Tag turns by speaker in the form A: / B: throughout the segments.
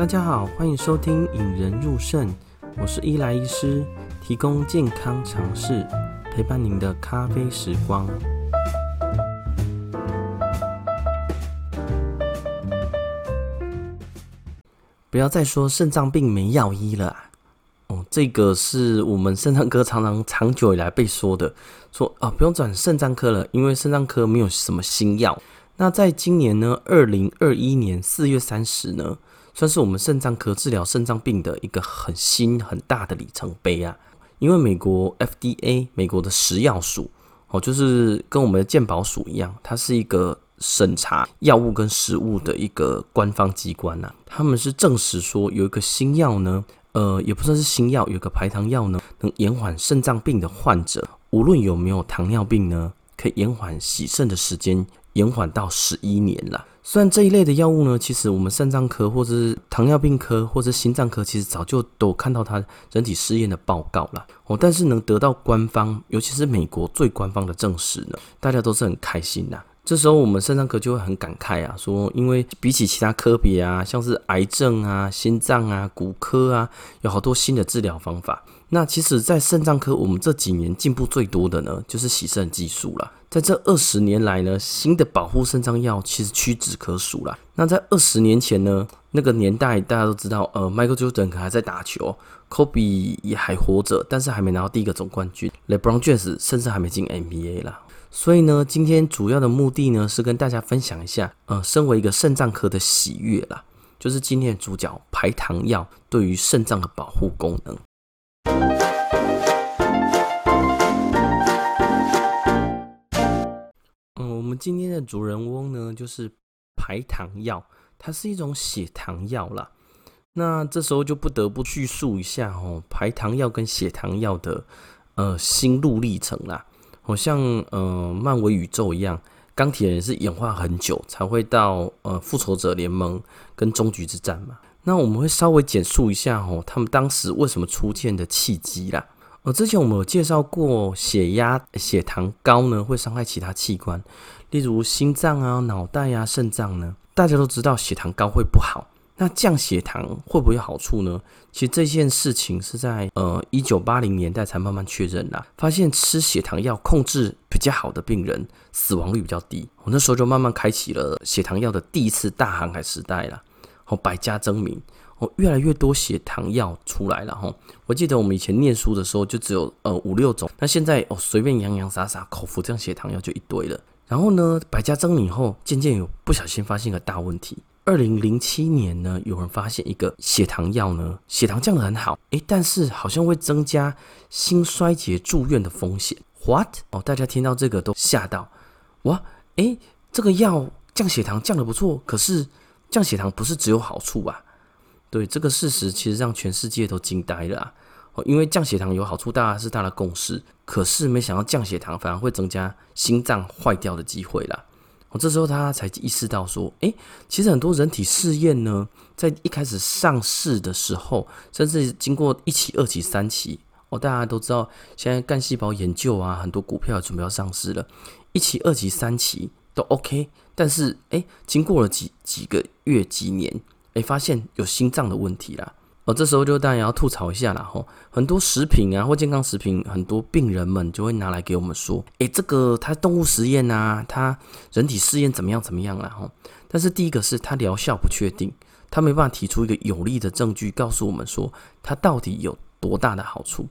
A: 大家好，欢迎收听《引人入肾》，我是伊莱医师，提供健康常识，陪伴您的咖啡时光。不要再说肾脏病没药医了啊！哦，这个是我们肾脏科常常长久以来被说的，说啊，不用转肾脏科了，因为肾脏科没有什么新药。那在今年呢，二零二一年四月三十呢，算是我们肾脏科治疗肾脏病的一个很新很大的里程碑啊！因为美国 FDA 美国的食药署哦，就是跟我们的健保署一样，它是一个审查药物跟食物的一个官方机关呐。他们是证实说有一个新药呢，呃，也不算是新药，有个排糖药呢，能延缓肾脏病的患者，无论有没有糖尿病呢，可以延缓洗肾的时间，延缓到十一年了。虽然这一类的药物呢，其实我们肾脏科或者是糖尿病科或者心脏科，其实早就都看到它人体试验的报告了哦，但是能得到官方，尤其是美国最官方的证实呢，大家都是很开心的。这时候我们肾脏科就会很感慨啊，说因为比起其他科别啊，像是癌症啊、心脏啊、骨科啊，有好多新的治疗方法。那其实，在肾脏科，我们这几年进步最多的呢，就是洗肾技术了。在这二十年来呢，新的保护肾脏药其实屈指可数了。那在二十年前呢，那个年代大家都知道，呃，Michael Jordan 还在打球，Kobe 也还活着，但是还没拿到第一个总冠军，LeBron James 甚至还没进 NBA 啦。所以呢，今天主要的目的呢，是跟大家分享一下，呃，身为一个肾脏科的喜悦啦，就是今天的主角排糖药对于肾脏的保护功能。今天的主人翁呢，就是排糖药，它是一种血糖药啦。那这时候就不得不叙述一下哦，排糖药跟血糖药的呃心路历程啦。好像呃漫威宇宙一样，钢铁人是演化很久才会到呃复仇者联盟跟终局之战嘛。那我们会稍微简述一下哦，他们当时为什么出现的契机啦。呃，之前我们有介绍过，血压、血糖高呢会伤害其他器官，例如心脏啊、脑袋啊、肾脏呢。大家都知道血糖高会不好，那降血糖会不会有好处呢？其实这件事情是在呃一九八零年代才慢慢确认啦，发现吃血糖药控制比较好的病人死亡率比较低。我那时候就慢慢开启了血糖药的第一次大航海时代啦。哦，百家争鸣，哦，越来越多血糖药出来了哈。我记得我们以前念书的时候就只有呃五六种，那现在哦随便洋洋洒洒口服这样血糖药就一堆了。然后呢，百家争鸣后，渐渐有不小心发现一个大问题。二零零七年呢，有人发现一个血糖药呢，血糖降得很好，诶，但是好像会增加心衰竭住院的风险。What？哦，大家听到这个都吓到，哇，诶，这个药降血糖降得不错，可是。降血糖不是只有好处啊？对，这个事实，其实让全世界都惊呆了啊！哦，因为降血糖有好处，大家是大的共识。可是没想到降血糖反而会增加心脏坏掉的机会啦。哦，这时候他才意识到说，诶，其实很多人体试验呢，在一开始上市的时候，甚至经过一期、二期、三期，哦，大家都知道，现在干细胞研究啊，很多股票准备要上市了，一期、二期、三期都 OK。但是，哎，经过了几几个月、几年，哎，发现有心脏的问题啦。这时候就当然要吐槽一下啦。吼，很多食品啊或健康食品，很多病人们就会拿来给我们说，哎，这个它动物实验啊，它人体试验怎么样怎么样啦。吼，但是第一个是它疗效不确定，它没办法提出一个有力的证据告诉我们说它到底有多大的好处。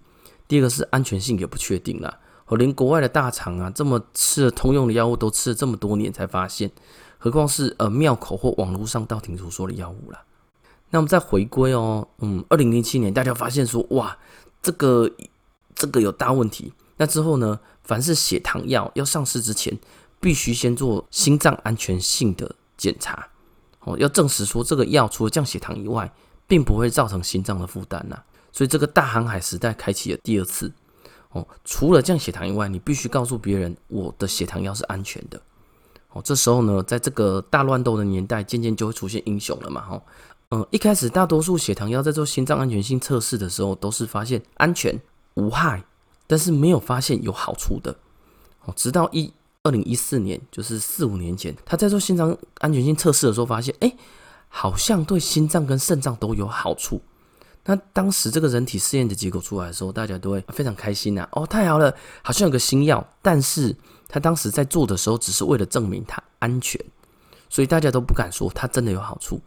A: 第二个是安全性也不确定啦。我连国外的大厂啊，这么吃了通用的药物都吃了这么多年才发现，何况是呃庙口或网络上道听途说的药物啦。那我们再回归哦，嗯，二零零七年大家发现说，哇，这个这个有大问题。那之后呢，凡是血糖药要上市之前，必须先做心脏安全性的检查，哦，要证实说这个药除了降血糖以外，并不会造成心脏的负担呐。所以这个大航海时代开启了第二次。哦，除了降血糖以外，你必须告诉别人我的血糖药是安全的。哦，这时候呢，在这个大乱斗的年代，渐渐就会出现英雄了嘛。哈，嗯，一开始大多数血糖药在做心脏安全性测试的时候，都是发现安全无害，但是没有发现有好处的。哦，直到一二零一四年，就是四五年前，他在做心脏安全性测试的时候，发现哎，好像对心脏跟肾脏都有好处。那当时这个人体试验的结果出来的时候，大家都会非常开心呐、啊！哦，太好了，好像有个新药。但是他当时在做的时候，只是为了证明它安全，所以大家都不敢说它真的有好处。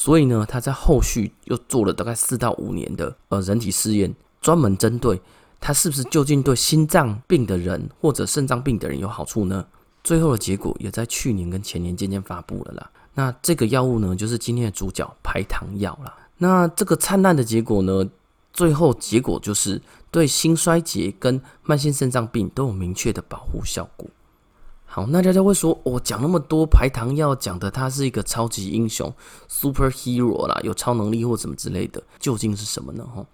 A: 所以呢，他在后续又做了大概四到五年的呃人体试验，专门针对他是不是究竟对心脏病的人或者肾脏病的人有好处呢？最后的结果也在去年跟前年渐渐发布了啦。那这个药物呢，就是今天的主角排糖药啦。那这个灿烂的结果呢，最后结果就是对心衰竭跟慢性肾脏病都有明确的保护效果。好，那大家会说，我、讲那么多排糖药，讲的他是一个超级英雄，superhero 啦，有超能力或什么之类的，究竟是什么呢？哈，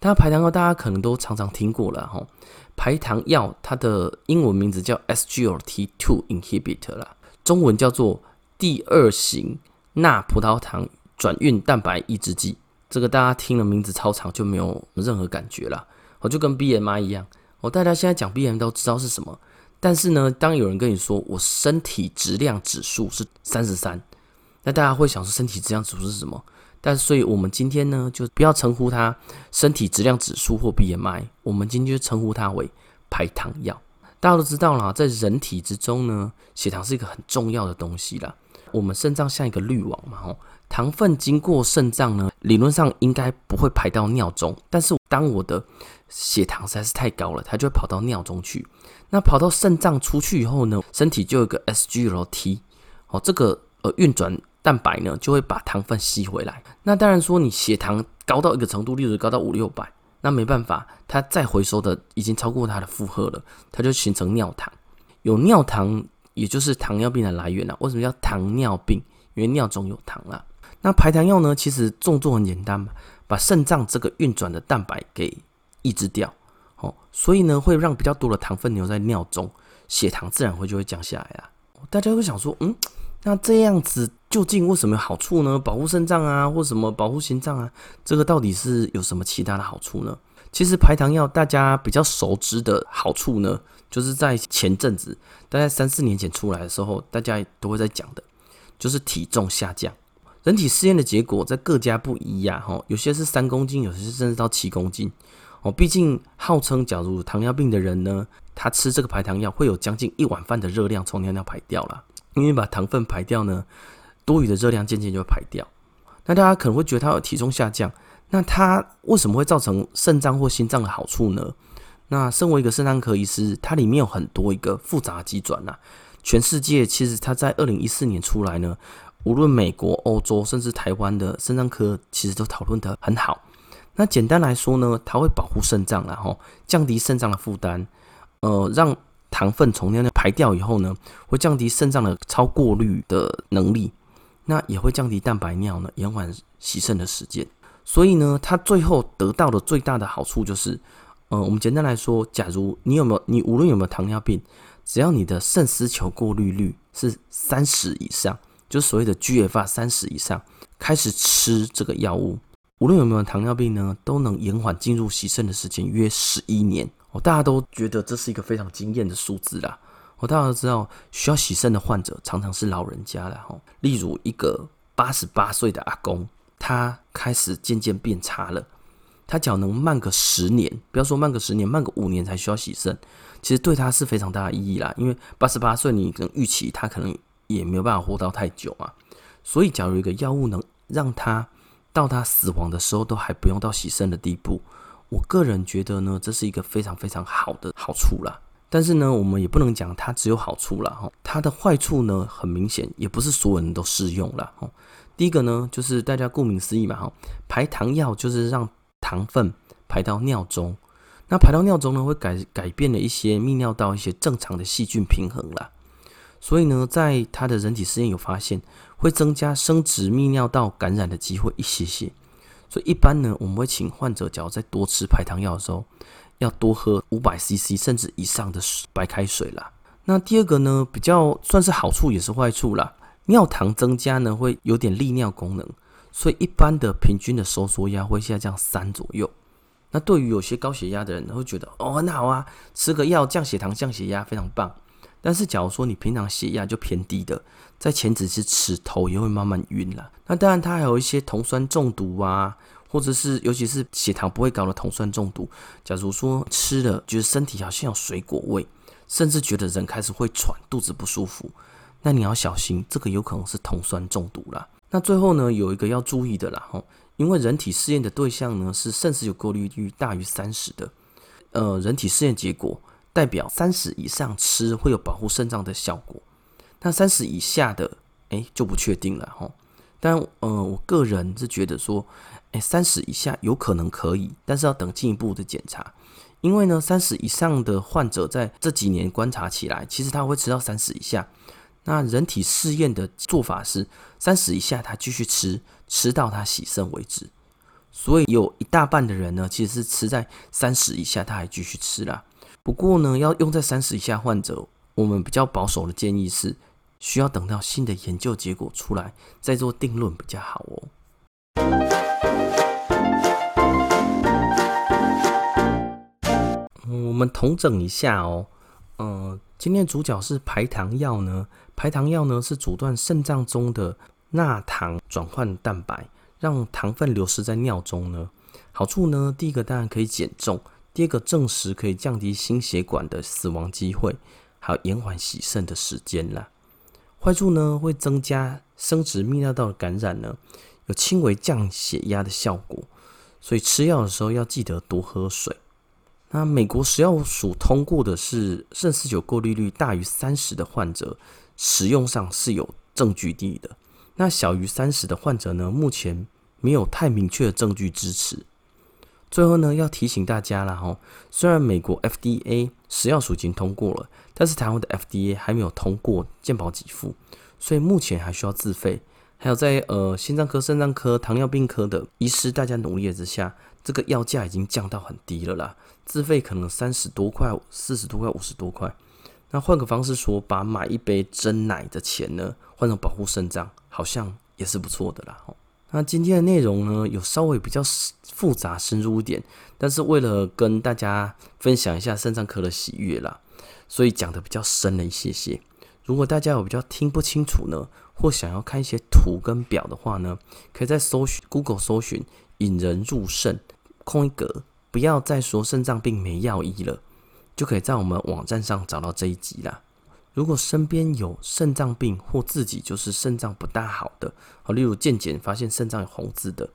A: 大家排糖药大家可能都常常听过了哈。排糖药它的英文名字叫 SGLT2 inhibitor 啦，中文叫做第二型钠葡萄糖转运蛋白抑制剂。这个大家听了名字超长就没有任何感觉了，我就跟 BMI 一样，我大家现在讲 BMI 都知道是什么。但是呢，当有人跟你说我身体质量指数是三十三，那大家会想说身体质量指数是什么？但所以我们今天呢，就不要称呼它身体质量指数或 BMI，我们今天就称呼它为排糖药。大家都知道啦，在人体之中呢，血糖是一个很重要的东西啦。我们肾脏像一个滤网嘛，吼，糖分经过肾脏呢，理论上应该不会排到尿中，但是当我的血糖实在是太高了，它就会跑到尿中去。那跑到肾脏出去以后呢，身体就有个 SGLT，哦，这个呃运转蛋白呢就会把糖分吸回来。那当然说你血糖高到一个程度，例如高到五六百，那没办法，它再回收的已经超过它的负荷了，它就形成尿糖。有尿糖，也就是糖尿病的来源了。为什么叫糖尿病？因为尿中有糖啊。那排糖药呢，其实动作很简单嘛，把肾脏这个运转的蛋白给抑制掉。哦所以呢，会让比较多的糖分留在尿中，血糖自然会就会降下来啊。大家会想说，嗯，那这样子究竟为什么有好处呢？保护肾脏啊，或什么保护心脏啊，这个到底是有什么其他的好处呢？其实排糖药大家比较熟知的好处呢，就是在前阵子，大概三四年前出来的时候，大家都会在讲的，就是体重下降。人体试验的结果在各家不一样哈，有些是三公斤，有些甚至到七公斤。哦，毕竟号称，假如糖尿病的人呢，他吃这个排糖药会有将近一碗饭的热量从尿尿排掉了，因为把糖分排掉呢，多余的热量渐渐就会排掉。那大家可能会觉得他有体重下降，那他为什么会造成肾脏或心脏的好处呢？那身为一个肾脏科医师，它里面有很多一个复杂的机转呐。全世界其实它在二零一四年出来呢，无论美国、欧洲甚至台湾的肾脏科，其实都讨论得很好。那简单来说呢，它会保护肾脏，然后降低肾脏的负担，呃，让糖分从尿尿排掉以后呢，会降低肾脏的超过滤的能力，那也会降低蛋白尿呢，延缓洗肾的时间。所以呢，它最后得到的最大的好处就是，呃，我们简单来说，假如你有没有，你无论有没有糖尿病，只要你的肾丝球过滤率是三十以上，就所谓的 GFR 三十以上，开始吃这个药物。无论有没有糖尿病呢，都能延缓进入洗肾的时间约十一年哦。大家都觉得这是一个非常惊艳的数字啦。我，大家都知道需要洗肾的患者常常是老人家了哈。例如一个八十八岁的阿公，他开始渐渐变差了，他只要能慢个十年，不要说慢个十年，慢个五年才需要洗肾，其实对他是非常大的意义啦。因为八十八岁，你可能预期他可能也没有办法活到太久啊。所以，假如一个药物能让他到他死亡的时候都还不用到洗肾的地步，我个人觉得呢，这是一个非常非常好的好处啦。但是呢，我们也不能讲它只有好处啦。哈，它的坏处呢，很明显，也不是所有人都适用啦。哈，第一个呢，就是大家顾名思义嘛，哈，排糖药就是让糖分排到尿中，那排到尿中呢，会改改变了一些泌尿道一些正常的细菌平衡啦。所以呢，在他的人体实验有发现。会增加生殖泌尿道感染的机会一些些，所以一般呢，我们会请患者，假如在多吃排糖药的时候，要多喝五百 CC 甚至以上的白开水啦。那第二个呢，比较算是好处也是坏处啦。尿糖增加呢，会有点利尿功能，所以一般的平均的收缩压会下降三左右。那对于有些高血压的人，会觉得哦很好啊，吃个药降血糖降血压非常棒。但是假如说你平常血压就偏低的，在前几次吃头也会慢慢晕了。那当然，它还有一些酮酸中毒啊，或者是尤其是血糖不会高的酮酸中毒。假如说吃了，觉得身体好像有水果味，甚至觉得人开始会喘，肚子不舒服，那你要小心，这个有可能是酮酸中毒啦。那最后呢，有一个要注意的啦，吼，因为人体试验的对象呢是肾丝球过滤率大于三十的，呃，人体试验结果代表三十以上吃会有保护肾脏的效果，那三十以下的，哎，就不确定了，吼。但呃，我个人是觉得说，哎，三十以下有可能可以，但是要等进一步的检查。因为呢，三十以上的患者在这几年观察起来，其实他会吃到三十以下。那人体试验的做法是，三十以下他继续吃，吃到他洗肾为止。所以有一大半的人呢，其实是吃在三十以下，他还继续吃啦。不过呢，要用在三十以下患者，我们比较保守的建议是。需要等到新的研究结果出来再做定论比较好哦。我们统整一下哦。嗯，今天主角是排糖药呢。排糖药呢是阻断肾脏中的钠糖转换蛋白，让糖分流失在尿中呢。好处呢，第一个当然可以减重，第二个证实可以降低心血管的死亡机会，还有延缓洗肾的时间啦。坏处呢，会增加生殖泌尿道的感染呢，有轻微降血压的效果，所以吃药的时候要记得多喝水。那美国食药署通过的是肾四九过滤率大于三十的患者，使用上是有证据地的。那小于三十的患者呢，目前没有太明确的证据支持。最后呢，要提醒大家了哈，虽然美国 FDA 食药署已经通过了，但是台湾的 FDA 还没有通过健保给付，所以目前还需要自费。还有在呃心脏科、肾脏科、糖尿病科的医师，大家努力之下，这个药价已经降到很低了啦，自费可能三十多块、四十多块、五十多块。那换个方式说，把买一杯真奶的钱呢，换成保护肾脏，好像也是不错的啦。那今天的内容呢，有稍微比较复杂、深入一点，但是为了跟大家分享一下肾脏科的喜悦啦，所以讲的比较深了一些些。如果大家有比较听不清楚呢，或想要看一些图跟表的话呢，可以在搜寻 Google 搜寻“引人入胜”，空一格，不要再说肾脏病没药医了，就可以在我们网站上找到这一集啦。如果身边有肾脏病或自己就是肾脏不大好的，例如健检发现肾脏有红字的，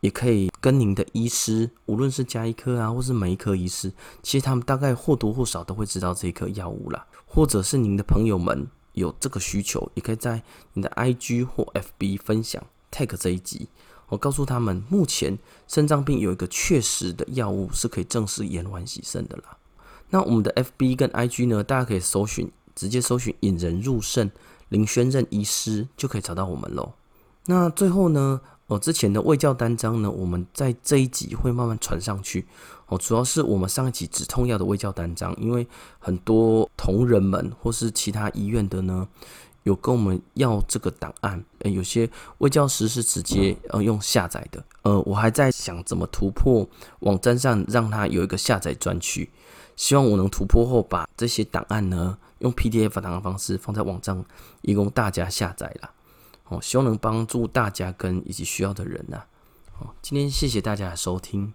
A: 也可以跟您的医师，无论是家医科啊，或是门医科医师，其实他们大概或多或少都会知道这一颗药物啦。或者是您的朋友们有这个需求，也可以在你的 IG 或 FB 分享 tag 这一集，我告诉他们，目前肾脏病有一个确实的药物是可以正式延缓洗肾的啦。那我们的 FB 跟 IG 呢，大家可以搜寻。直接搜寻“引人入胜”林宣任医师就可以找到我们喽。那最后呢，哦，之前的卫教单张呢，我们在这一集会慢慢传上去。哦，主要是我们上一集止痛药的卫教单张，因为很多同仁们或是其他医院的呢，有跟我们要这个档案。诶，有些卫教师是直接呃用下载的。呃，我还在想怎么突破网站上让它有一个下载专区。希望我能突破后，把这些档案呢，用 PDF 档的方式放在网站，以供大家下载啦。哦，希望能帮助大家跟以及需要的人呐。哦，今天谢谢大家的收听。